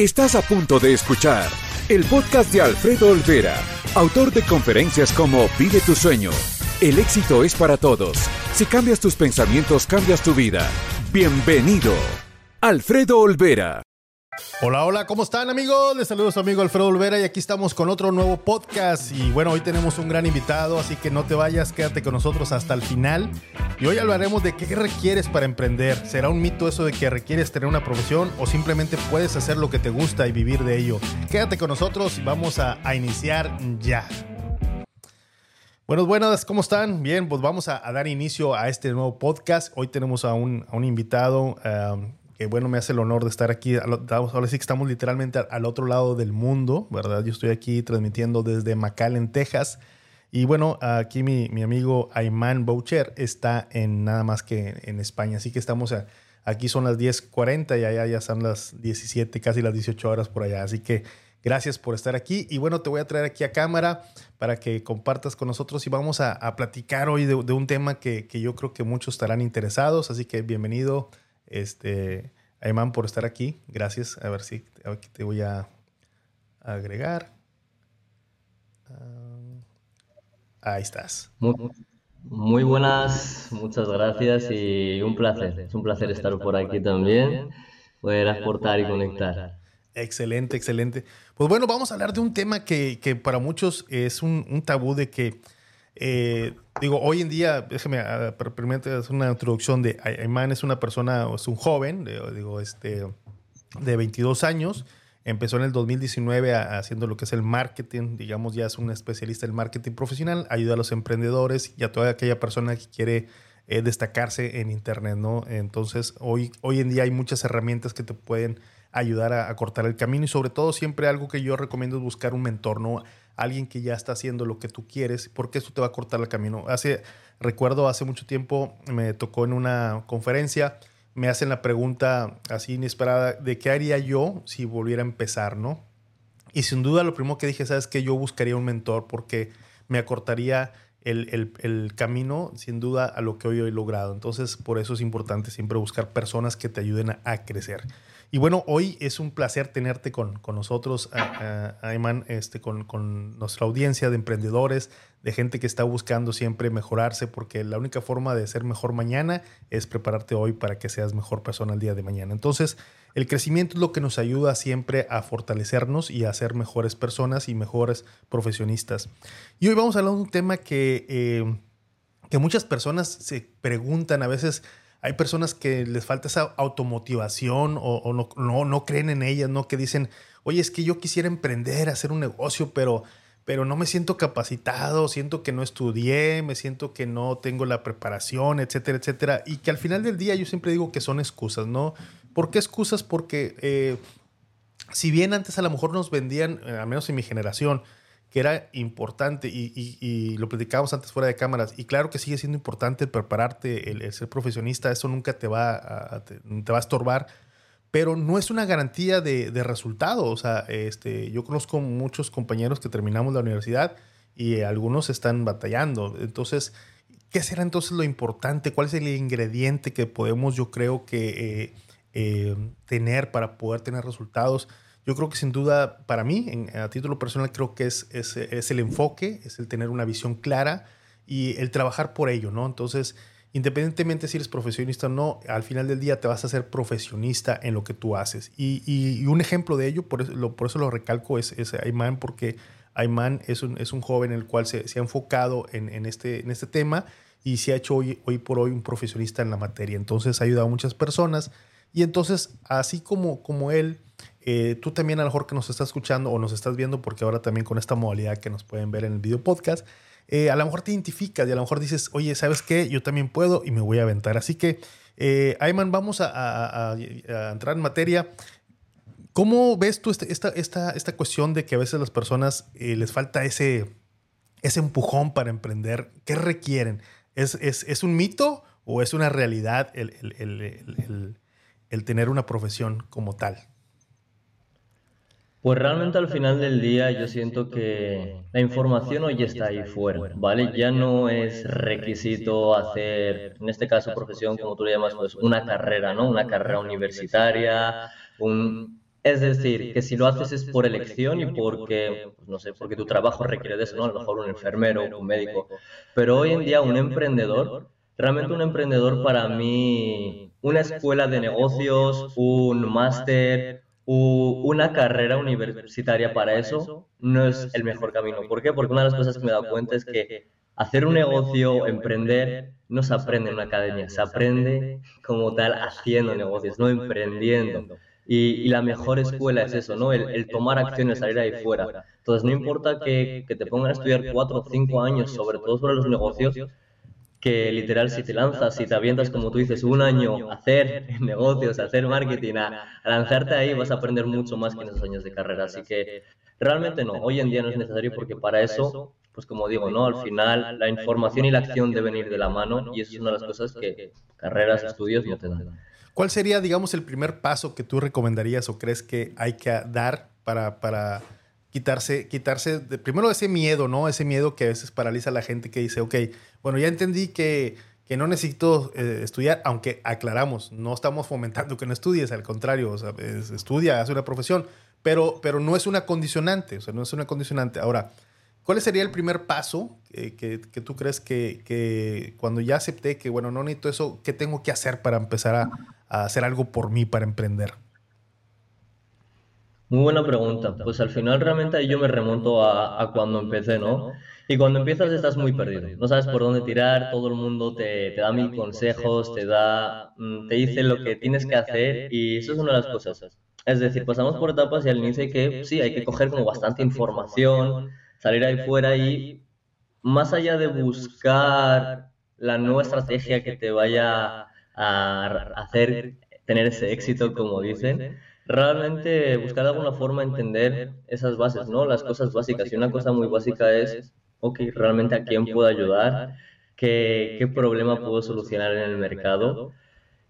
Estás a punto de escuchar el podcast de Alfredo Olvera, autor de conferencias como Vive tu sueño. El éxito es para todos. Si cambias tus pensamientos, cambias tu vida. Bienvenido, Alfredo Olvera. Hola, hola, ¿cómo están amigos? Les saludo a su amigo Alfredo Olvera y aquí estamos con otro nuevo podcast. Y bueno, hoy tenemos un gran invitado, así que no te vayas, quédate con nosotros hasta el final. Y hoy hablaremos de qué requieres para emprender. ¿Será un mito eso de que requieres tener una profesión o simplemente puedes hacer lo que te gusta y vivir de ello? Quédate con nosotros y vamos a, iniciar ya. Buenos, buenas, ¿cómo están? Bien, pues vamos a, dar inicio a este nuevo podcast. Hoy tenemos a un, invitado. Um, que bueno, me hace el honor de estar aquí. Ahora sí que estamos literalmente al otro lado del mundo, ¿verdad? Yo estoy aquí transmitiendo desde McAllen, Texas. Y bueno, aquí mi, mi amigo Ayman Boucher está en nada más que en España. Así que estamos aquí son las 10:40 y allá ya son las 17, casi las 18 horas por allá. Así que gracias por estar aquí. Y bueno, te voy a traer aquí a cámara para que compartas con nosotros y vamos a, platicar hoy de, un tema que, que, yo creo que muchos estarán interesados. Así que bienvenido, este, Ayman, por estar aquí. Gracias. A ver si aquí te voy a agregar. Ah, ahí estás. Muy, buenas, muchas gracias y un placer. Es un placer estar por aquí también, poder aportar y conectar. Excelente, excelente. Pues bueno, vamos a hablar de un tema que, para muchos es un, un tabú de que eh, digo, hoy en día, déjeme permítame hacer una introducción de Ayman es una persona, es un joven, digo, este, de 22 años. Empezó en el 2019 haciendo lo que es el marketing, digamos, ya es un especialista en marketing profesional, ayuda a los emprendedores y a toda aquella persona que quiere eh, destacarse en Internet, ¿no? Entonces, hoy, hoy en día hay muchas herramientas que te pueden ayudar a, cortar el camino y sobre todo siempre algo que yo recomiendo es buscar un mentor, ¿no? alguien que ya está haciendo lo que tú quieres, porque eso te va a cortar el camino. Hace, recuerdo hace mucho tiempo me tocó en una conferencia, me hacen la pregunta así inesperada de qué haría yo si volviera a empezar, ¿no? Y sin duda lo primero que dije, sabes que yo buscaría un mentor porque me acortaría el, el, camino, sin duda, a lo que hoy he logrado. Entonces, por eso es importante siempre buscar personas que te ayuden a crecer. Y bueno, hoy es un placer tenerte con, con nosotros, Ayman, este, con, con, nuestra audiencia de emprendedores, de gente que está buscando siempre mejorarse, porque la única forma de ser mejor mañana es prepararte hoy para que seas mejor persona el día de mañana. Entonces, el crecimiento es lo que nos ayuda siempre a fortalecernos y a ser mejores personas y mejores profesionistas. Y hoy vamos a hablar de un tema que, eh, que muchas personas se preguntan a veces hay personas que les falta esa automotivación o, no, no, creen en ellas, ¿no? Que dicen, oye, es que yo quisiera emprender, hacer un negocio, pero, pero no me siento capacitado, siento que no estudié, me siento que no tengo la preparación, etcétera, etcétera. Y que al final del día yo siempre digo que son excusas, ¿no? ¿Por qué excusas? Porque eh, si bien antes a lo mejor nos vendían, eh, al menos en mi generación, que era importante y, lo platicábamos antes fuera de cámaras. Y claro que sigue siendo importante prepararte, el, ser profesionista, eso nunca te va a, te, va a estorbar, pero no es una garantía de, de resultado. O sea, este, yo conozco muchos compañeros que terminamos la universidad y algunos están batallando. Entonces, ¿qué será entonces lo importante? ¿Cuál es el ingrediente que podemos, yo creo, que eh, eh, tener para poder tener resultados? Yo creo que sin duda, para mí, a título personal, creo que es, es, es, el enfoque, es el tener una visión clara y el trabajar por ello, ¿no? Entonces, independientemente si eres profesionista o no, al final del día te vas a ser profesionista en lo que tú haces. Y, y, un ejemplo de ello, por eso lo, por eso lo recalco, es, es Ayman, porque Ayman es un, es un joven en el cual se, se ha enfocado en, en, este, en este tema y se ha hecho hoy, hoy por hoy un profesionista en la materia. Entonces ha ayudado a muchas personas. Y entonces, así como, como él, eh, tú también a lo mejor que nos estás escuchando o nos estás viendo, porque ahora también con esta modalidad que nos pueden ver en el video podcast, eh, a lo mejor te identificas y a lo mejor dices, oye, ¿sabes qué? Yo también puedo y me voy a aventar. Así que, eh, Ayman, vamos a, entrar en materia. ¿Cómo ves tú este, esta, esta, esta cuestión de que a veces las personas les falta ese, ese empujón para emprender? ¿Qué requieren? ¿Es, es, es un mito o es una realidad el, el, el tener una profesión como tal? Pues realmente al final del día yo siento que la información hoy está ahí fuera, ¿vale? Ya no es requisito hacer, en este caso profesión, como tú le llamas, pues una carrera, ¿no? Una carrera universitaria, un, Es decir, que si lo haces es por elección y porque, pues, no sé, porque tu trabajo requiere de eso, ¿no? A lo mejor un enfermero, un médico. Pero hoy en día un emprendedor, realmente un emprendedor para mí, una escuela de negocios, un máster, una carrera universitaria para eso no es el mejor camino. ¿Por qué? Porque una de las cosas que me he dado cuenta es que hacer un negocio, emprender, no se aprende en una academia, se aprende como tal haciendo negocios, no emprendiendo. Y, la mejor escuela es eso, ¿no? El, tomar acciones, salir ahí fuera. Entonces, no importa que, que, te pongan a estudiar cuatro o cinco años, sobre todo sobre los negocios, que literal si te lanzas, si te avientas, como tú dices, un año a hacer negocios, a hacer marketing, a, lanzarte ahí, vas a aprender mucho más que en esos años de carrera. Así que realmente no, hoy en día no es necesario porque para eso, pues como digo, ¿no? Al final la información y la acción deben ir de la mano y eso es una de las cosas que carreras, estudios no te dan. ¿Cuál sería, digamos, el primer paso que tú recomendarías o crees que hay que dar para, para quitarse, quitarse de, primero ese miedo, ¿no? Ese miedo que a veces paraliza a la gente que dice, ok, bueno, ya entendí que, que no necesito eh, estudiar, aunque aclaramos, no estamos fomentando que no estudies, al contrario, o sea, estudia, haz una profesión, pero, pero no es una condicionante, o sea, no es una condicionante. Ahora, ¿Cuál sería el primer paso que, que, tú crees que, que, cuando ya acepté que, bueno, no necesito eso, ¿qué tengo que hacer para empezar a, a hacer algo por mí, para emprender? Muy buena pregunta. Pues al final realmente ahí yo me remonto a, a, cuando empecé, ¿no? Y cuando empiezas estás muy perdido. No sabes por dónde tirar, todo el mundo te, te da mil consejos, te da, mm, te dice lo que tienes que hacer y eso es una de las cosas. Es decir, pasamos por etapas y al inicio hay que, sí, hay que coger como bastante información, salir ahí fuera y más allá de buscar la nueva estrategia que te vaya a hacer tener ese éxito, como dicen, realmente buscar de alguna forma entender esas bases, ¿no? Las cosas básicas. Y una cosa muy básica es, ok, realmente a quién puedo ayudar, qué, qué problema puedo solucionar en el mercado.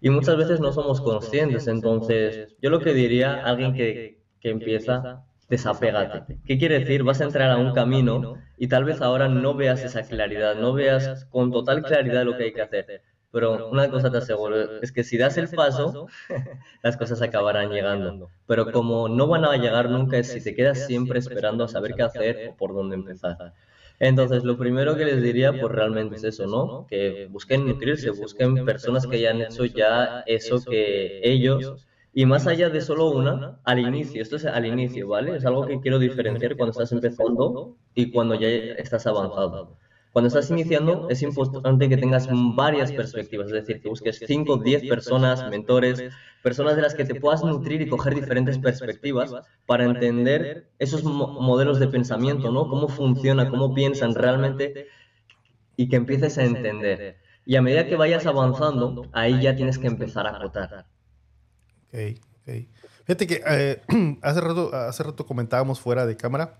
Y muchas veces no somos conscientes. Entonces, yo lo que diría a alguien que, que empieza, desapégate. ¿Qué quiere decir? Vas a entrar a un camino y tal vez ahora no veas esa claridad, no veas con total claridad lo que hay que hacer. Pero una cosa te aseguro, es que si das el paso, las cosas acabarán llegando. Pero como no van a llegar nunca es si te quedas siempre esperando a saber qué hacer o por dónde empezar. Entonces, lo primero que les diría, pues realmente es eso, ¿no? Que busquen nutrirse, busquen personas que hayan hecho ya eso que ellos, y más allá de solo una, al inicio, esto es al inicio, ¿vale? Es algo que quiero diferenciar cuando estás empezando y cuando ya estás avanzado. Cuando estás iniciando es importante que tengas varias perspectivas, es decir, que busques 5, 10 personas, mentores, personas de las que te puedas nutrir y coger diferentes perspectivas para entender esos modelos de pensamiento, ¿no? Cómo funciona, cómo piensan realmente y que empieces a entender. Y a medida que vayas avanzando, ahí ya tienes que empezar a acotar. Ok, ok. Fíjate que eh, hace, rato, hace rato comentábamos fuera de cámara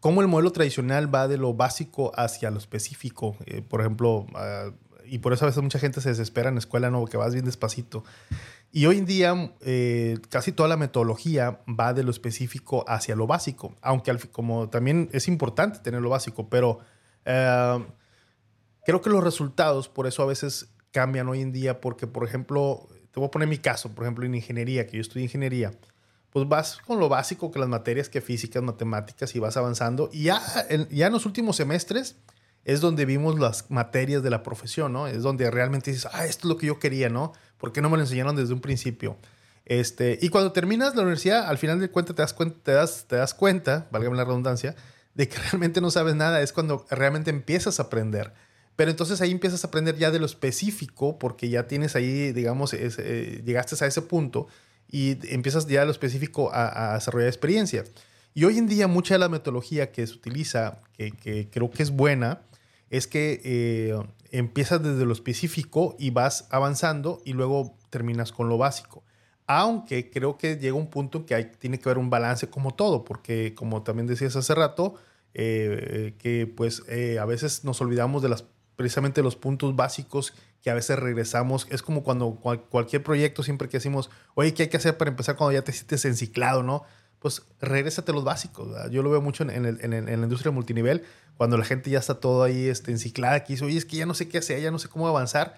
cómo el modelo tradicional va de lo básico hacia lo específico. Eh, por ejemplo, ah, y por eso a veces mucha gente se desespera en la escuela, no, que vas bien despacito. Y hoy en día eh, casi toda la metodología va de lo específico hacia lo básico, aunque como también es importante tener lo básico, pero eh, creo que los resultados por eso a veces cambian hoy en día, porque por ejemplo, te voy a poner mi caso, por ejemplo, en ingeniería, que yo estudié ingeniería pues vas con lo básico que las materias que físicas, matemáticas y vas avanzando. Y ya en, ya los últimos semestres es donde vimos las materias de la profesión, ¿no? Es donde realmente dices, ah, esto es lo que yo quería, ¿no? ¿Por qué no me lo enseñaron desde un principio? Este, y cuando terminas la universidad, al final de cuentas te das cuenta, te das, cuenta, válgame la redundancia, de que realmente no sabes nada. Es cuando realmente empiezas a aprender. Pero entonces ahí empiezas a aprender ya de lo específico, porque ya tienes ahí, digamos, eh, llegaste a ese punto y empiezas ya a lo específico a, desarrollar experiencia. Y hoy en día mucha de la metodología que se utiliza, que, creo que es buena, es que eh, empiezas desde lo específico y vas avanzando y luego terminas con lo básico. Aunque creo que llega un punto que hay, tiene que haber un balance como todo, porque como también decías hace rato, eh, que pues eh, a veces nos olvidamos de las precisamente los puntos básicos que a veces regresamos. Es como cuando cualquier proyecto, siempre que decimos, oye, ¿qué hay que hacer para empezar cuando ya te sientes enciclado, no? Pues regrésate los básicos. Yo lo veo mucho en, la industria multinivel, cuando la gente ya está todo ahí este, enciclada, que dice, oye, es que ya no sé qué hacer, ya no sé cómo avanzar.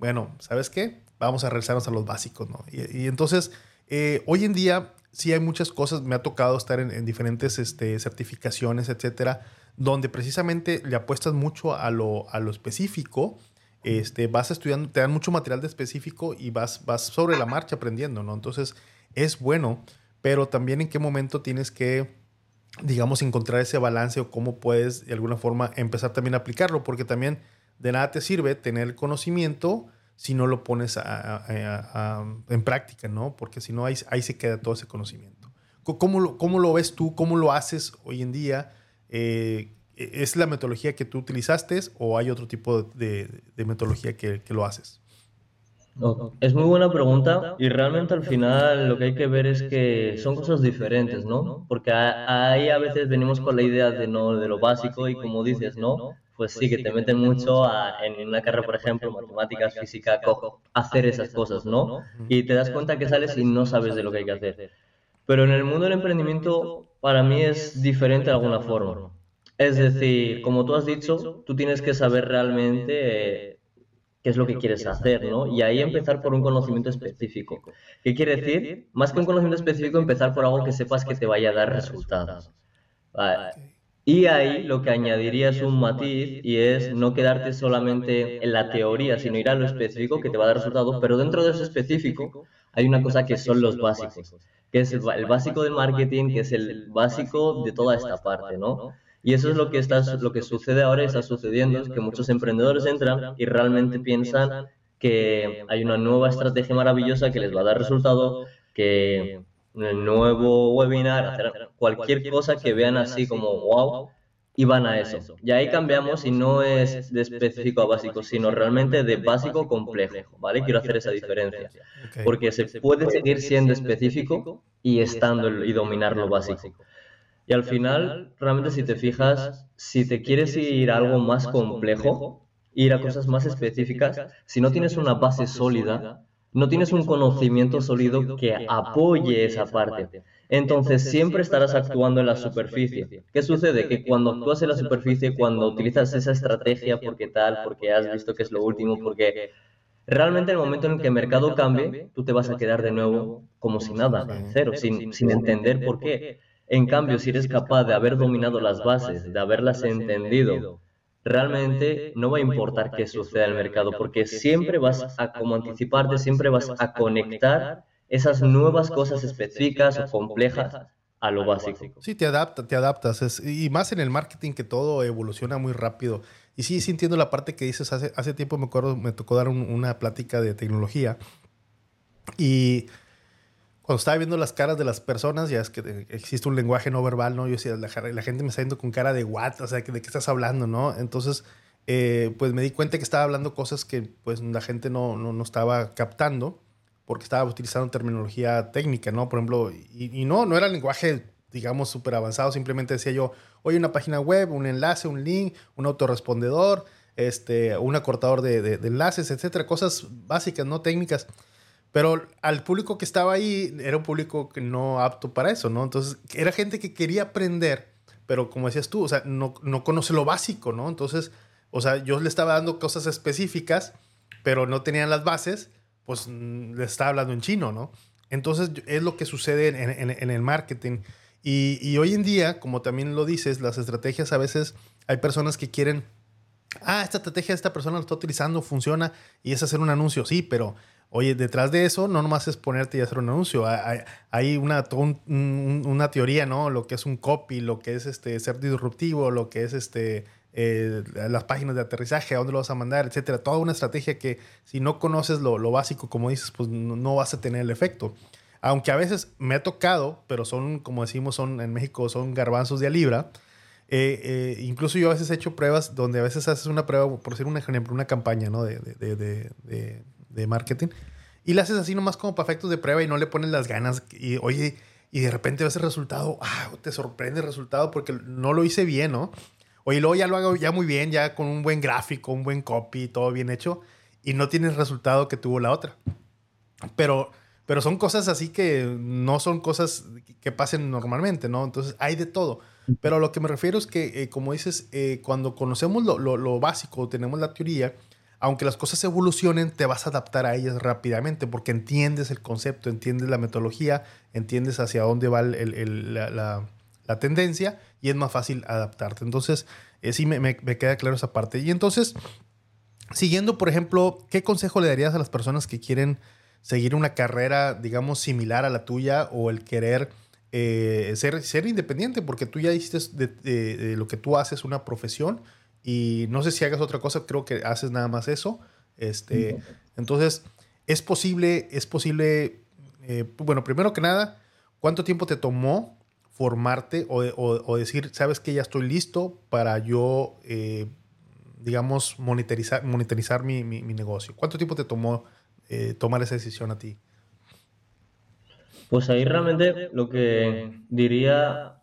Bueno, ¿sabes qué? Vamos a regresarnos a los básicos, ¿no? Y, entonces eh, hoy en día sí hay muchas cosas, me ha tocado estar en, diferentes este, certificaciones, etcétera, donde precisamente le apuestas mucho a lo, a lo específico. Este, vas estudiando, te dan mucho material de específico y vas, vas sobre la marcha aprendiendo, ¿no? Entonces, es bueno, pero también en qué momento tienes que, digamos, encontrar ese balance o cómo puedes de alguna forma empezar también a aplicarlo, porque también de nada te sirve tener el conocimiento si no lo pones en práctica, ¿no? Porque si no, ahí, ahí se queda todo ese conocimiento. ¿Cómo lo, ¿Cómo lo ves tú? ¿Cómo lo haces hoy en día? Eh, ¿Es la metodología que tú utilizaste o hay otro tipo de, metodología que, lo haces? Es muy buena pregunta y realmente al final lo que hay que ver es que son cosas diferentes, ¿no? Porque ahí a veces venimos con la idea de, no, de lo básico y como dices, ¿no? Pues sí, que te meten mucho en una carrera, por ejemplo, matemáticas, física, hacer esas cosas, ¿no? Y te das cuenta que sales y no sabes de lo que hay que hacer. Pero en el mundo del emprendimiento, para mí es diferente de alguna forma. Es decir, como tú has dicho, tú tienes que saber realmente eh, qué es lo que quieres hacer, ¿no? Y ahí empezar por un conocimiento específico. ¿Qué quiere decir? Más que un conocimiento específico, empezar por algo que sepas que te vaya a dar resultados. Y ahí lo que añadiría es un matiz y es no quedarte solamente en la teoría, sino ir a lo específico que te va a dar resultados, pero dentro de eso específico hay una cosa que son los básicos, que es el básico de marketing, que es el básico de toda esta parte, ¿no? Y eso es lo que, está, lo que sucede ahora y está sucediendo, es que muchos emprendedores entran y realmente piensan que hay una nueva estrategia maravillosa que les va a dar resultado, que el nuevo webinar, hacer cualquier cosa que vean así como wow, y van a eso. Y ahí cambiamos y no es de específico a básico, sino realmente de básico a complejo, ¿vale? Quiero hacer esa diferencia. Porque se puede seguir siendo específico y estando y dominar lo básico. Y al final, realmente si te fijas, si te quieres ir a algo más complejo, ir a cosas más específicas, si no tienes una base sólida, no tienes un conocimiento sólido que apoye esa parte. Entonces siempre estarás actuando en la superficie. ¿Qué sucede? Que cuando actúas en la superficie, cuando utilizas esa estrategia porque tal, porque has visto que es lo último, porque realmente en el momento en el que el mercado cambie, tú te vas a quedar de nuevo como si nada, cero, sin, sin entender por qué. En cambio, si eres capaz de haber dominado las bases, de haberlas entendido, realmente no va a importar qué suceda en el mercado, porque siempre vas a como anticiparte, siempre vas a conectar esas nuevas cosas específicas o complejas a lo básico. Sí, te adaptas, te adaptas. y más en el marketing que todo evoluciona muy rápido. Y sí, sí entiendo la parte que dices. Hace, hace tiempo me acuerdo, me tocó dar una plática de tecnología. Y cuando estaba viendo las caras de las personas, ya es que existe un lenguaje no verbal, ¿no? Yo decía, la, gente me está viendo con cara de what, o sea, ¿de qué estás hablando, no? Entonces, eh, pues me di cuenta que estaba hablando cosas que pues la gente no, no, no, estaba captando porque estaba utilizando terminología técnica, ¿no? Por ejemplo, y, no, no era lenguaje, digamos, súper avanzado, simplemente decía yo, oye, una página web, un enlace, un link, un autorrespondedor, este, un acortador de enlaces, etcétera, cosas básicas, no técnicas. Pero al público que estaba ahí era un público que no apto para eso, ¿no? Entonces, era gente que quería aprender, pero como decías tú, o sea, no, no conoce lo básico, ¿no? Entonces, o sea, yo le estaba dando cosas específicas, pero no tenían las bases, pues mm, le estaba hablando en chino, ¿no? Entonces, es lo que sucede en, en, el marketing. Y, y, hoy en día, como también lo dices, las estrategias a veces hay personas que quieren, ah, esta estrategia esta persona lo está utilizando, funciona, y es hacer un anuncio, sí, pero Oye, detrás de eso no nomás es ponerte y hacer un anuncio. Hay, una, teoría, ¿no? Lo que es un copy, lo que es este, ser disruptivo, lo que es este, eh, las páginas de aterrizaje, a dónde lo vas a mandar, etcétera. Toda una estrategia que si no conoces lo, básico, como dices, pues no, vas a tener el efecto. Aunque a veces me ha tocado, pero son, como decimos, son en México, son garbanzos de a libra. Eh, eh, incluso yo a veces he hecho pruebas donde a veces haces una prueba, por decir un ejemplo, una campaña ¿no? de, de de marketing. Y la haces así nomás como para efectos de prueba y no le pones las ganas. Y oye, y de repente ves el resultado, ah, te sorprende el resultado porque no lo hice bien, ¿no? Oye, luego ya lo hago ya muy bien, ya con un buen gráfico, un buen copy, todo bien hecho, y no tienes el resultado que tuvo la otra. Pero, pero son cosas así que no son cosas que pasen normalmente, ¿no? Entonces hay de todo. Pero lo que me refiero es que, eh, como dices, eh, cuando conocemos lo, lo, lo, básico, tenemos la teoría, aunque las cosas evolucionen, te vas a adaptar a ellas rápidamente porque entiendes el concepto, entiendes la metodología, entiendes hacia dónde va la, tendencia y es más fácil adaptarte. Entonces, eh, sí me, queda claro esa parte. Y entonces, siguiendo, por ejemplo, ¿qué consejo le darías a las personas que quieren seguir una carrera, digamos, similar a la tuya o el querer eh, ser, ser independiente? Porque tú ya hiciste de lo que tú haces una profesión y no sé si hagas otra cosa, creo que haces nada más eso. Este, entonces, es posible, es posible, eh, bueno, primero que nada, ¿cuánto tiempo te tomó formarte o, decir, sabes que ya estoy listo para yo, eh, digamos, monetarizar, monetarizar mi, negocio? ¿Cuánto tiempo te tomó eh, tomar esa decisión a ti? Pues ahí realmente lo que diría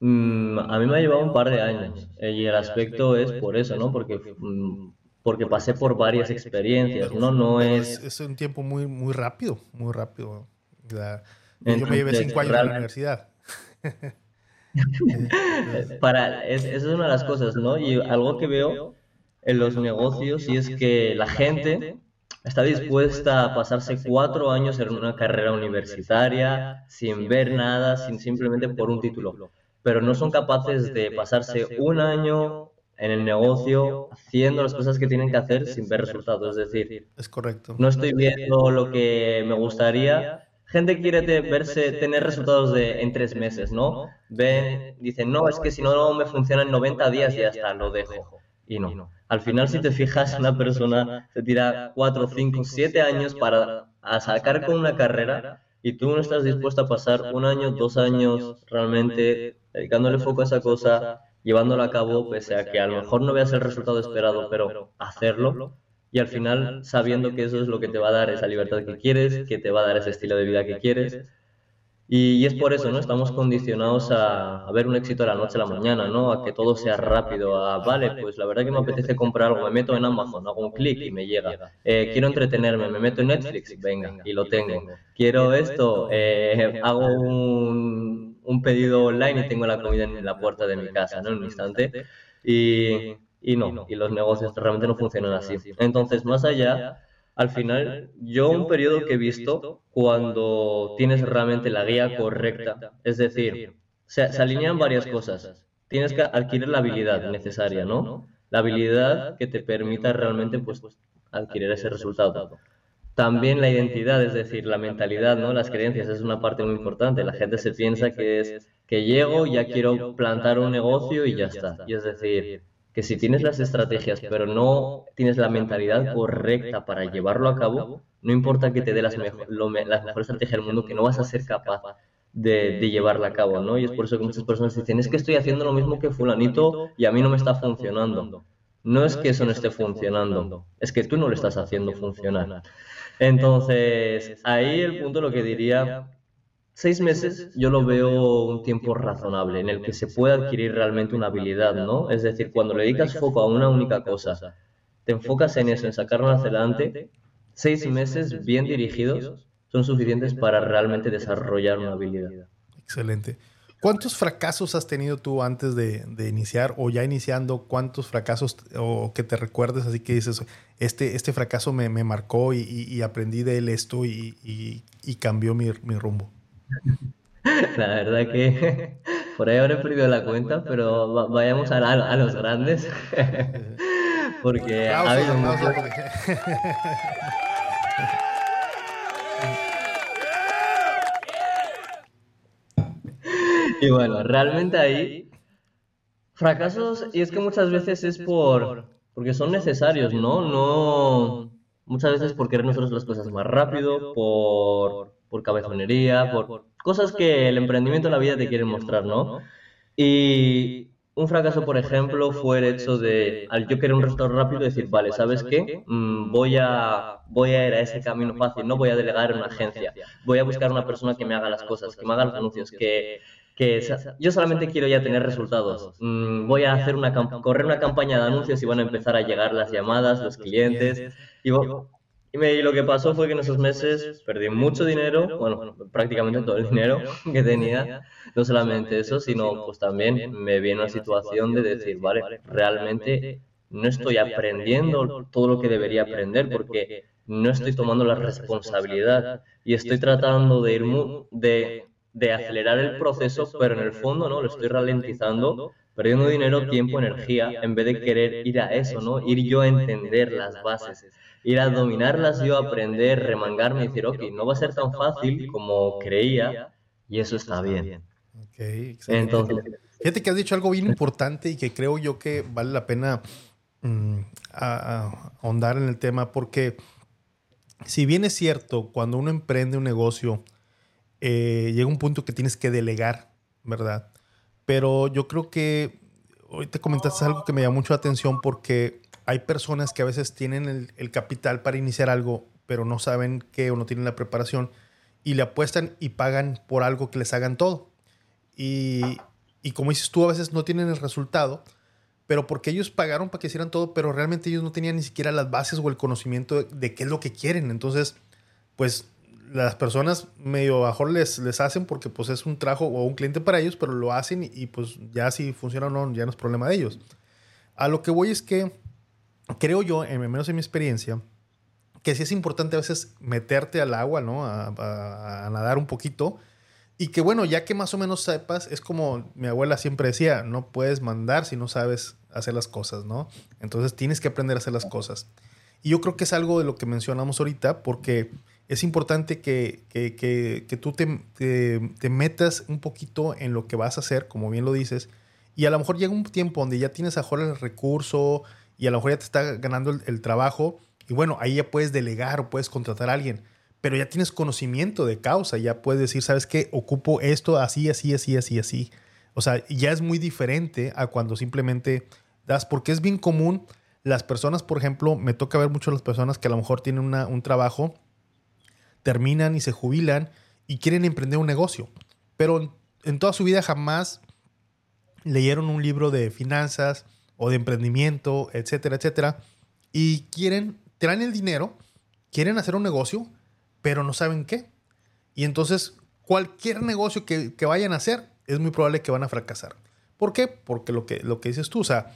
Mm, a mí me ha llevado un par de años eh, y el aspecto es por eso, ¿no? Porque, mm, porque pasé por varias experiencias, ¿no? No es... Es un tiempo muy, muy rápido, muy rápido. yo me llevé cinco años en la universidad. Para, esa es una de las cosas, ¿no? Y algo que veo en los negocios y es que la gente está dispuesta a pasarse cuatro años en una carrera universitaria sin ver nada, sin simplemente por un título pero no son capaces de pasarse un año en el negocio haciendo las cosas que tienen que hacer sin ver resultados. Es decir, es correcto. No estoy viendo lo que me gustaría. Gente quiere verse, tener resultados de, en tres meses, ¿no? Ven, dicen, no, es que si no me funciona en 90 días y ya está, lo dejo. Y no. Al final, si te fijas, una persona se tira cuatro, cinco, siete años para sacar con una carrera y tú no estás dispuesto a pasar un año, dos años realmente dedicándole foco a esa cosa, llevándolo a cabo, pese a que a lo mejor no veas el resultado esperado, pero hacerlo y al final sabiendo que eso es lo que te va a dar esa libertad que quieres, que te va a dar ese estilo de vida que quieres y, es por eso, ¿no? Estamos condicionados a, ver un éxito a la noche a la mañana, ¿no? A que todo sea rápido, a, vale, pues la verdad que me apetece comprar algo, me meto en Amazon, hago un clic y me llega. Eh, quiero entretenerme, me meto en Netflix, venga, y lo tengo. Quiero esto, eh, hago un, un, pedido online y tengo la comida en la puerta de mi casa, ¿no? En un instante. Y, y no, y los negocios realmente no funcionan así. Entonces, más allá al final, yo un periodo que he visto cuando tienes realmente la guía correcta, es decir, se, alinean varias cosas. Tienes que adquirir la habilidad necesaria, ¿no? La habilidad que te permita realmente pues, adquirir ese resultado. También la identidad, es decir, la mentalidad, ¿no? Las creencias es una parte muy importante. La gente se piensa que es que llego, ya quiero plantar un negocio y ya está. Y es decir, que si tienes las estrategias pero no tienes la mentalidad correcta para llevarlo a cabo, no importa que te dé las, mejor, las mejores estrategias del mundo, que no vas a ser capaz de, llevarla a cabo, ¿no? Y es por eso que muchas personas dicen, es que estoy haciendo lo mismo que fulanito y a mí no me está funcionando. No es que eso no esté funcionando, es que tú no lo estás haciendo funcionar. Entonces, ahí el punto lo que diría Seis meses yo lo veo un tiempo razonable en el que se puede adquirir realmente una habilidad, ¿no? Es decir, cuando le dedicas foco a una única cosa, te enfocas en eso, en sacarlo hacia adelante, seis meses bien dirigidos son suficientes para realmente desarrollar una habilidad. Excelente. ¿Cuántos fracasos has tenido tú antes de, iniciar o ya iniciando? ¿Cuántos fracasos o que te recuerdes así que dices, este, este fracaso me, marcó y, aprendí de él esto y, cambió mi rumbo? La verdad que por ahí habré perdido la cuenta, pero vayamos a, a, los grandes. Porque ha habido mucho... Y bueno, realmente ahí fracasos, y es que muchas veces es por porque son necesarios, ¿no? No muchas veces por querer nosotros las cosas más rápido, por por cabezonería, por cosas que el emprendimiento en la vida te quiere mostrar, ¿no? Y un fracaso, por ejemplo, fue el hecho de, al yo querer un resultado rápido, decir, vale, ¿sabes qué? Mm, voy, a, voy a ir a ese camino fácil, no voy a delegar en una agencia, voy a buscar una persona que me haga las cosas, que me haga los anuncios, que, que yo solamente quiero ya tener resultados. Mm, voy a hacer una correr una campaña de anuncios y van a empezar a llegar las llamadas, los clientes. Y y, lo que pasó fue que en esos meses perdí mucho dinero, bueno, prácticamente todo el dinero que tenía. No solamente eso, sino pues también me vi en una situación de decir, vale, realmente no estoy aprendiendo todo lo que debería aprender porque no estoy tomando la responsabilidad y estoy tratando de ir de, de acelerar el proceso, pero en el fondo no lo estoy ralentizando, perdiendo dinero, tiempo, energía, en vez de querer ir a eso, ¿no? Ir yo a entender las bases, ir a dominarlas yo, aprender, remangarme y decir, ok, no va a ser tan fácil como creía y eso está bien. Okay, Entonces, Fíjate que has dicho algo bien importante y que creo yo que vale la pena mm, ahondar en el tema porque si bien es cierto, cuando uno emprende un negocio, eh, llega un punto que tienes que delegar, ¿verdad? Pero yo creo que hoy te comentaste algo que me llamó mucho la atención porque hay personas que a veces tienen el, capital para iniciar algo, pero no saben qué o no tienen la preparación y le apuestan y pagan por algo que les hagan todo. Y, y como dices tú, a veces no tienen el resultado, pero porque ellos pagaron para que hicieran todo, pero realmente ellos no tenían ni siquiera las bases o el conocimiento de, qué es lo que quieren. Entonces, pues las personas medio mejor les, les hacen porque pues es un trabajo o un cliente para ellos, pero lo hacen y, pues ya si funciona o no, ya no es problema de ellos. A lo que voy es que creo yo, en menos en mi experiencia, que sí es importante a veces meterte al agua, ¿no? a nadar un poquito y que bueno, ya que más o menos sepas, es como mi abuela siempre decía, no puedes mandar si no sabes hacer las cosas, ¿no? Entonces tienes que aprender a hacer las cosas. Y yo creo que es algo de lo que mencionamos ahorita, porque es importante que, que, que, tú te, metas un poquito en lo que vas a hacer, como bien lo dices, y a lo mejor llega un tiempo donde ya tienes a mejor el recurso y a lo mejor ya te está ganando el, trabajo, y bueno, ahí ya puedes delegar o puedes contratar a alguien pero ya tienes conocimiento de causa, ya puedes decir, ¿sabes qué? Ocupo esto así, así, así, así, así. O sea, ya es muy diferente a cuando simplemente das, porque es bien común las personas, por ejemplo, me toca ver mucho las personas que a lo mejor tienen un trabajo, terminan y se jubilan y quieren emprender un negocio, pero en toda su vida jamás leyeron un libro de finanzas o de emprendimiento, etcétera, etcétera, y quieren, traen el dinero, quieren hacer un negocio, pero no saben qué. Y entonces cualquier negocio que, vayan a hacer es muy probable que van a fracasar. ¿Por qué? Porque lo que, lo que dices tú, o sea,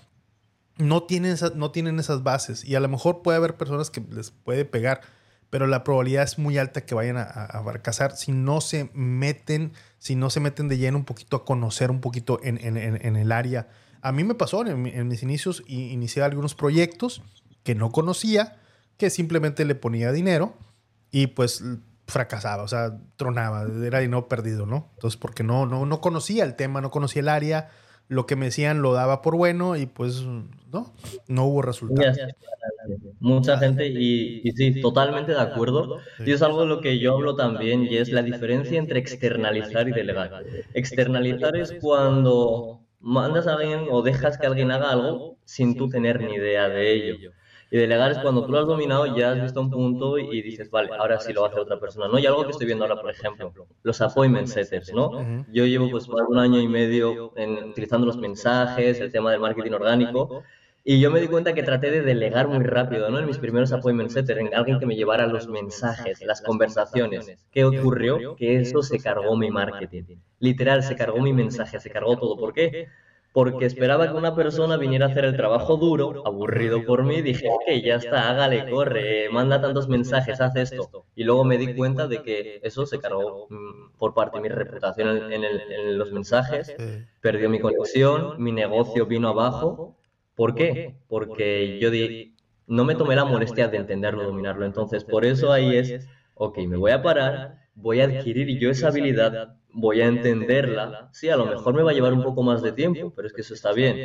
no tienen, no tienen esas bases y a lo mejor puede haber personas que les puede pegar, pero la probabilidad es muy alta que vayan a, fracasar si no se meten, si no se meten de lleno un poquito a conocer un poquito en, el área. A mí me pasó en, en mis inicios, inicié algunos proyectos que no conocía, que simplemente le ponía dinero y pues fracasaba, o sea, tronaba, era dinero perdido, ¿no? Entonces, porque no, no, no conocía el tema, no conocía el área, lo que me decían lo daba por bueno y pues no, no hubo resultados. Mucha gente y, y, sí, totalmente de acuerdo. Y es algo de lo que yo hablo también y es la diferencia entre externalizar y delegar. Externalizar es cuando mandas a alguien o dejas que alguien haga algo sin tú tener ni idea de ello. Y delegar es cuando tú lo has dominado, ya has visto un punto y dices, vale, ahora sí lo va a hacer otra persona, ¿no? Y algo que estoy viendo ahora, por ejemplo, los appointment setters, ¿no? Yo llevo pues un año y medio en, utilizando los mensajes, el tema del marketing orgánico, y yo me di cuenta que traté de delegar muy rápido, ¿no? En mis primeros appointment setters, en alguien que me llevara los mensajes, las conversaciones. ¿Qué ocurrió? Que eso se cargó mi marketing. Literal, se cargó mi mensaje, se cargó todo. ¿Por qué? porque esperaba que una persona viniera a hacer el trabajo duro, aburrido por mí, dije, ok, ya está, hágale, corre, manda tantos mensajes, haz esto. Y luego me di cuenta de que eso se cargó mm, por parte de mi reputación en, los mensajes, perdió mi conexión, mi negocio vino abajo. ¿Por qué? Porque yo di, no me tomé la molestia de entenderlo, dominarlo. Entonces, por eso ahí es, ok, me voy a parar, voy a adquirir yo esa habilidad voy a entenderla. Sí, a lo mejor me va a llevar un poco más de tiempo, pero es que eso está bien.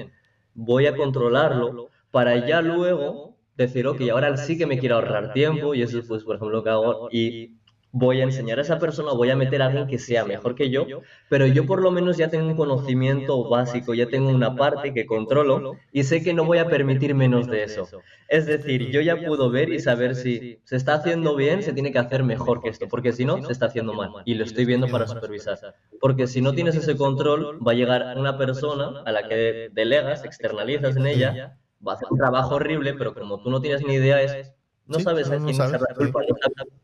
Voy a controlarlo para ya luego decir, ok, ahora sí que me quiero ahorrar tiempo y eso es, pues, por ejemplo, lo que hago. Y voy a enseñar a esa persona, voy a meter a alguien que sea mejor que yo, pero yo por lo menos ya tengo un conocimiento básico, ya tengo una parte que controlo y sé que no voy a permitir menos de eso. Es decir, yo ya puedo ver y saber si se está haciendo bien, se tiene que hacer mejor que esto, porque si no, se está haciendo mal y lo estoy viendo para supervisar. Porque si no tienes ese control, va a llegar una persona a la que delegas, externalizas en ella, va a hacer un trabajo horrible, pero como tú no tienes ni idea, es no sabes quién la culpa.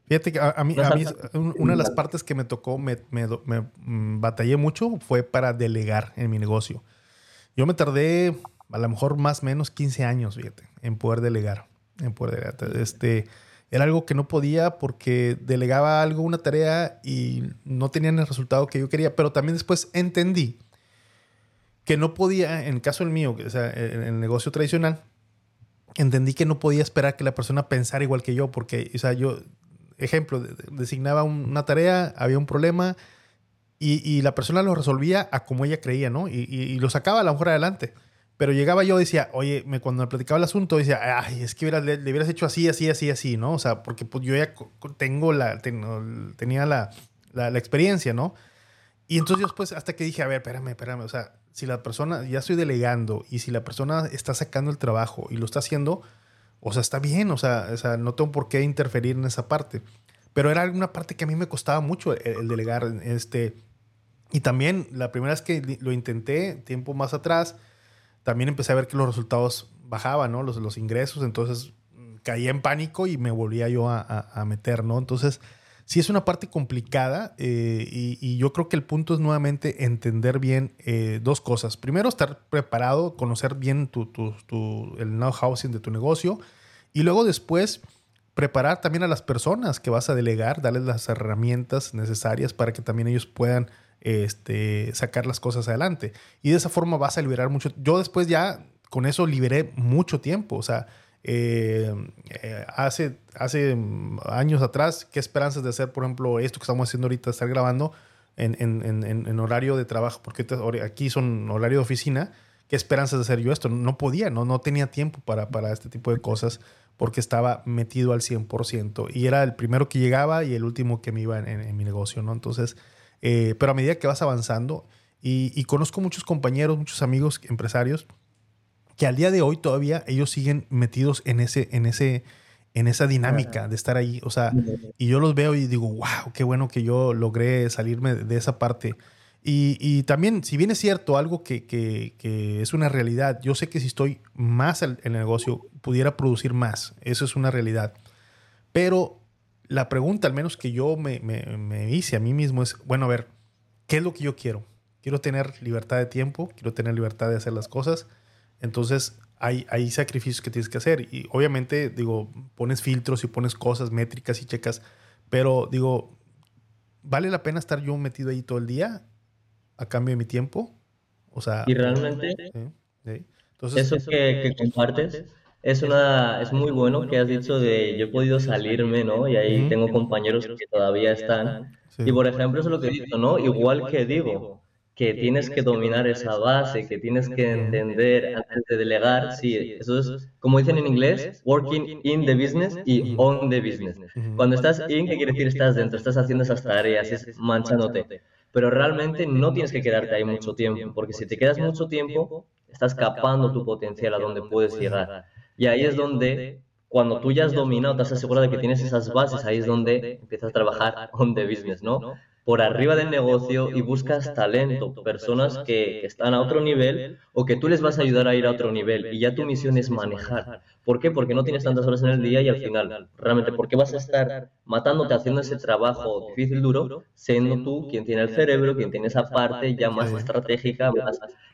Fíjate que a, mí, a mí una de las partes que me tocó, me, me, me, mm, batallé mucho, fue para delegar en mi negocio. Yo me tardé a lo mejor más o menos 15 años, fíjate, en poder delegar. En poder delegar. Este, era algo que no podía porque delegaba algo, una tarea y no tenían el resultado que yo quería, pero también después entendí que no podía, en el caso del mío, o sea, en el negocio tradicional, entendí que no podía esperar que la persona pensara igual que yo, porque, o sea, yo, ejemplo, designaba una tarea, había un problema y, la persona lo resolvía a como ella creía, ¿no? Y, lo sacaba a lo mejor adelante. Pero llegaba yo y decía, oye, me, cuando me platicaba el asunto, decía, ay, es que le, hubieras hecho así, así, así, así, ¿no? O sea, porque pues, yo ya tengo la, tenía la, la, experiencia, ¿no? Y entonces después, hasta que dije, a ver, espérame, espérame, o sea, si la persona, ya estoy delegando y si la persona está sacando el trabajo y lo está haciendo, o sea, está bien, o sea, o sea no tengo por qué interferir en esa parte. Pero era una parte que a mí me costaba mucho el, el delegar, este... Y también la primera vez que lo intenté, tiempo más atrás, también empecé a ver que los resultados bajaban, ¿no? Los, los ingresos, entonces mm, caía en pánico y me volvía yo a, a, meter, ¿no? Entonces, sí es una parte complicada eh, y, yo creo que el punto es nuevamente entender bien eh, dos cosas. Primero, estar preparado, conocer bien el know-housing de tu negocio y luego después preparar también a las personas que vas a delegar, darles las herramientas necesarias para que también ellos puedan este, sacar las cosas adelante. Y de esa forma vas a liberar mucho. Yo después ya con eso liberé mucho tiempo. O sea, eh, eh, hace, hace años atrás, ¿qué esperanzas de hacer, por ejemplo, esto que estamos haciendo ahorita, estar grabando en, en, en, horario de trabajo? Porque aquí son horario de oficina. ¿Qué esperanzas de hacer yo esto? No podía, no, no tenía tiempo para, para este tipo de cosas porque estaba metido al 100% y era el primero que llegaba y el último que me iba en, mi negocio, ¿no? Entonces, eh, pero a medida que vas avanzando, y, conozco muchos compañeros, muchos amigos empresarios, que al día de hoy todavía ellos siguen metidos en, ese, en, ese, en esa dinámica de estar ahí. O sea, y yo los veo y digo, wow, qué bueno que yo logré salirme de esa parte. Y, también, si bien es cierto, algo que, que, es una realidad, yo sé que si estoy más en el negocio, pudiera producir más. Eso es una realidad. Pero la pregunta, al menos que yo me, hice a mí mismo, es, bueno, a ver, ¿qué es lo que yo quiero? Quiero tener libertad de tiempo, quiero tener libertad de hacer las cosas. Entonces, hay, hay sacrificios que tienes que hacer. Y obviamente, digo, pones filtros y pones cosas, métricas y checas. Pero digo, ¿vale la pena estar yo metido ahí todo el día a cambio de mi tiempo? O sea... Y realmente, Entonces, eso que, que compartes es, una, es muy bueno que has dicho de yo he podido salirme, ¿no? Y ahí tengo compañeros que todavía están. Y por ejemplo, eso es lo que he dicho, ¿no? Igual que digo, que tienes que dominar esa base, que tienes que entender antes de delegar. Sí, eso es, como dicen en inglés, working in the business y on the business. Cuando estás in, ¿qué quiere decir? Estás dentro, estás haciendo esas tareas, es manchándote. Pero realmente no tienes que quedarte ahí mucho tiempo, porque si te quedas mucho tiempo, estás capando tu potencial a donde puedes llegar. Y ahí es donde, cuando tú ya has dominado, te has asegurado de que tienes esas bases, ahí es donde empiezas a trabajar on the business, ¿no? Por arriba del negocio y buscas talento, personas que están a otro nivel o que tú les vas a ayudar a ir a otro nivel y ya tu misión es manejar. ¿Por qué? Porque no tienes tantas horas en el día y al final, realmente, ¿por qué vas a estar matándote haciendo ese trabajo difícil, duro, siendo tú quien tiene el cerebro, quien tiene esa parte ya más estratégica?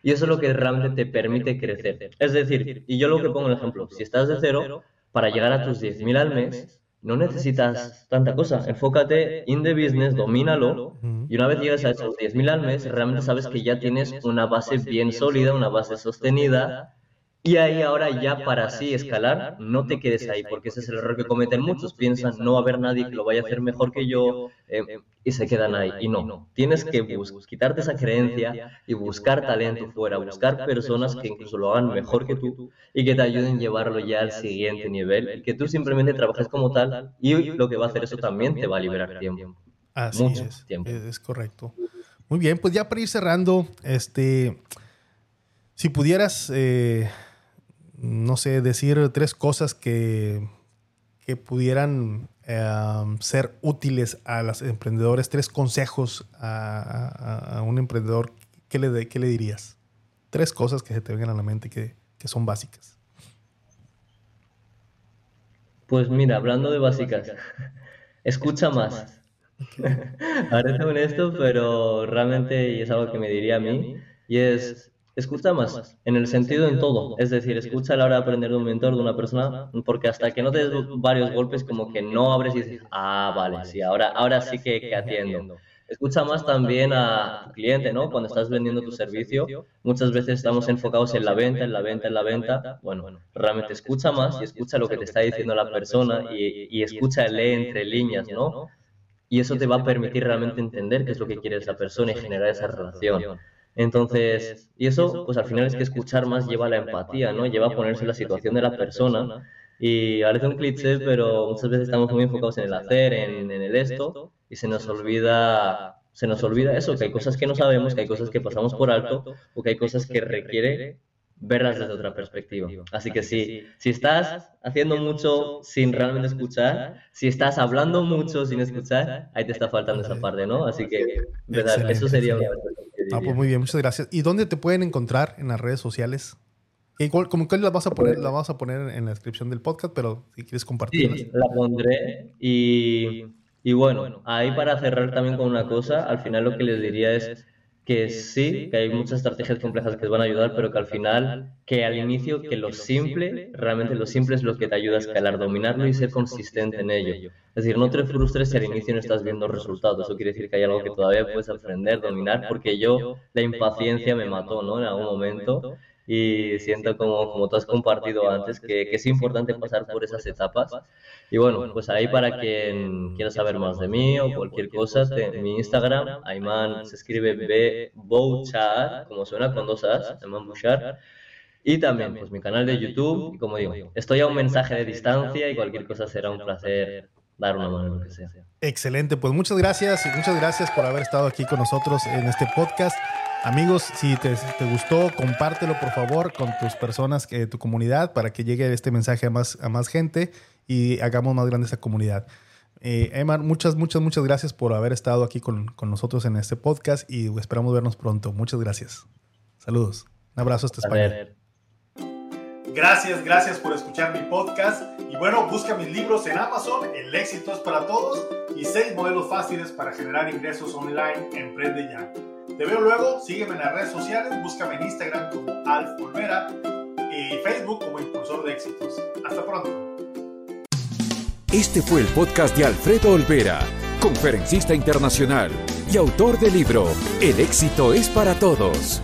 Y eso es lo que realmente te permite crecer. Es decir, y yo lo que pongo el ejemplo, si estás de cero, para llegar a tus 10.000 al mes, no necesitas tanta cosa. Enfócate in the business, domínalo. Y una vez llegas a esos 10.000 al mes, realmente sabes que ya tienes una base bien sólida, una base sostenida y ahí ahora ya para así escalar, no te quedes ahí, porque ese es el error que cometen muchos. Piensan, no va a haber nadie que lo vaya a hacer mejor que yo, eh, y se quedan ahí. Y no, tienes que quitarte esa creencia y buscar talento fuera, buscar personas que incluso lo hagan mejor que tú y que te ayuden a llevarlo ya al siguiente nivel, que tú simplemente trabajes como tal y lo que va a hacer eso también te va a liberar tiempo. Así es, tiempo. es correcto. Muy bien, pues ya para ir cerrando, este, si pudieras... Eh, no sé, decir tres cosas que, que pudieran em, ser útiles a los emprendedores, tres consejos a, un emprendedor, ¿qué le, ¿qué le dirías? Tres cosas que se te vengan a la mente que, son básicas. Pues mira, hablando de básicas, escucha más. Parece honesto, pero realmente y es algo que me diría a mí, y es escucha más, en el sentido en todo. Es decir, escucha a la hora de aprender de un mentor, de una persona, porque hasta que no te des varios golpes, como que no abres y dices, ah, vale, sí, ahora, ahora sí que, que atiendo. Escucha más también a tu cliente, ¿no? Cuando estás vendiendo tu servicio, muchas veces estamos enfocados en la venta, en la venta, en la venta. Bueno, realmente escucha más y escucha lo que te está diciendo la persona y, y escucha, lee entre líneas, ¿no? Y eso te va a permitir realmente entender qué es lo que quiere esa persona y generar esa relación. Entonces, y eso, pues al final es que escuchar más lleva a la empatía, ¿no? Lleva a ponerse en la situación de la persona. Y parece un cliché, pero muchas veces estamos muy enfocados en el hacer, en, en el esto, y se nos olvida se nos olvida eso, que hay cosas que no sabemos, que hay cosas que pasamos por alto o que hay cosas que requiere verlas desde otra perspectiva. Así que si, si estás haciendo mucho sin realmente escuchar, si estás hablando mucho sin escuchar, ahí te está faltando esa parte, ¿no? Así que, verdad, eso sería una Ah, pues muy bien, muchas gracias. ¿Y dónde te pueden encontrar en las redes sociales? Igual, como que la vas a poner, la vas a poner en la descripción del podcast, pero si quieres compartirla. Sí, la pondré y y bueno, ahí para cerrar también con una cosa, al final lo que les diría es que sí, que hay muchas estrategias complejas que te van a ayudar, pero que al final, que al inicio, que lo simple, realmente lo simple es lo que te ayuda a escalar, dominarlo y ser consistente en ello. Es decir, no te frustres si al inicio no estás viendo resultados, eso quiere decir que hay algo que todavía puedes aprender, dominar, porque yo la impaciencia me mató, ¿no? En algún momento y siento como, como tú has compartido antes que, que, es importante pasar por esas etapas. Y bueno, pues ahí para quien quiera saber más de mí o cualquier cosa, mi Instagram, Ayman se escribe B Bouchard, como suena con dos As, Ayman Bouchard. Y también, pues mi canal de YouTube, y como digo, estoy a un mensaje de distancia y cualquier cosa será un placer dar una mano lo que sea. Excelente, pues muchas gracias y muchas gracias por haber estado aquí con nosotros en este podcast. Amigos, si te, gustó, compártelo por favor con tus personas, eh, tu comunidad, para que llegue este mensaje a más, a más gente y hagamos más grande esa comunidad. Eh, muchas, muchas, muchas gracias por haber estado aquí con, con, nosotros en este podcast y esperamos vernos pronto. Muchas gracias. Saludos. Un abrazo hasta España. Gracias, gracias por escuchar mi podcast. Y bueno, busca mis libros en Amazon, El éxito es para todos y seis modelos fáciles para generar ingresos online. Emprende ya. Te veo luego, sígueme en las redes sociales, búscame en Instagram como Alf Olvera y Facebook como Impulsor de Éxitos. Hasta pronto. Este fue el podcast de Alfredo Olvera, conferencista internacional y autor del libro El éxito es para todos.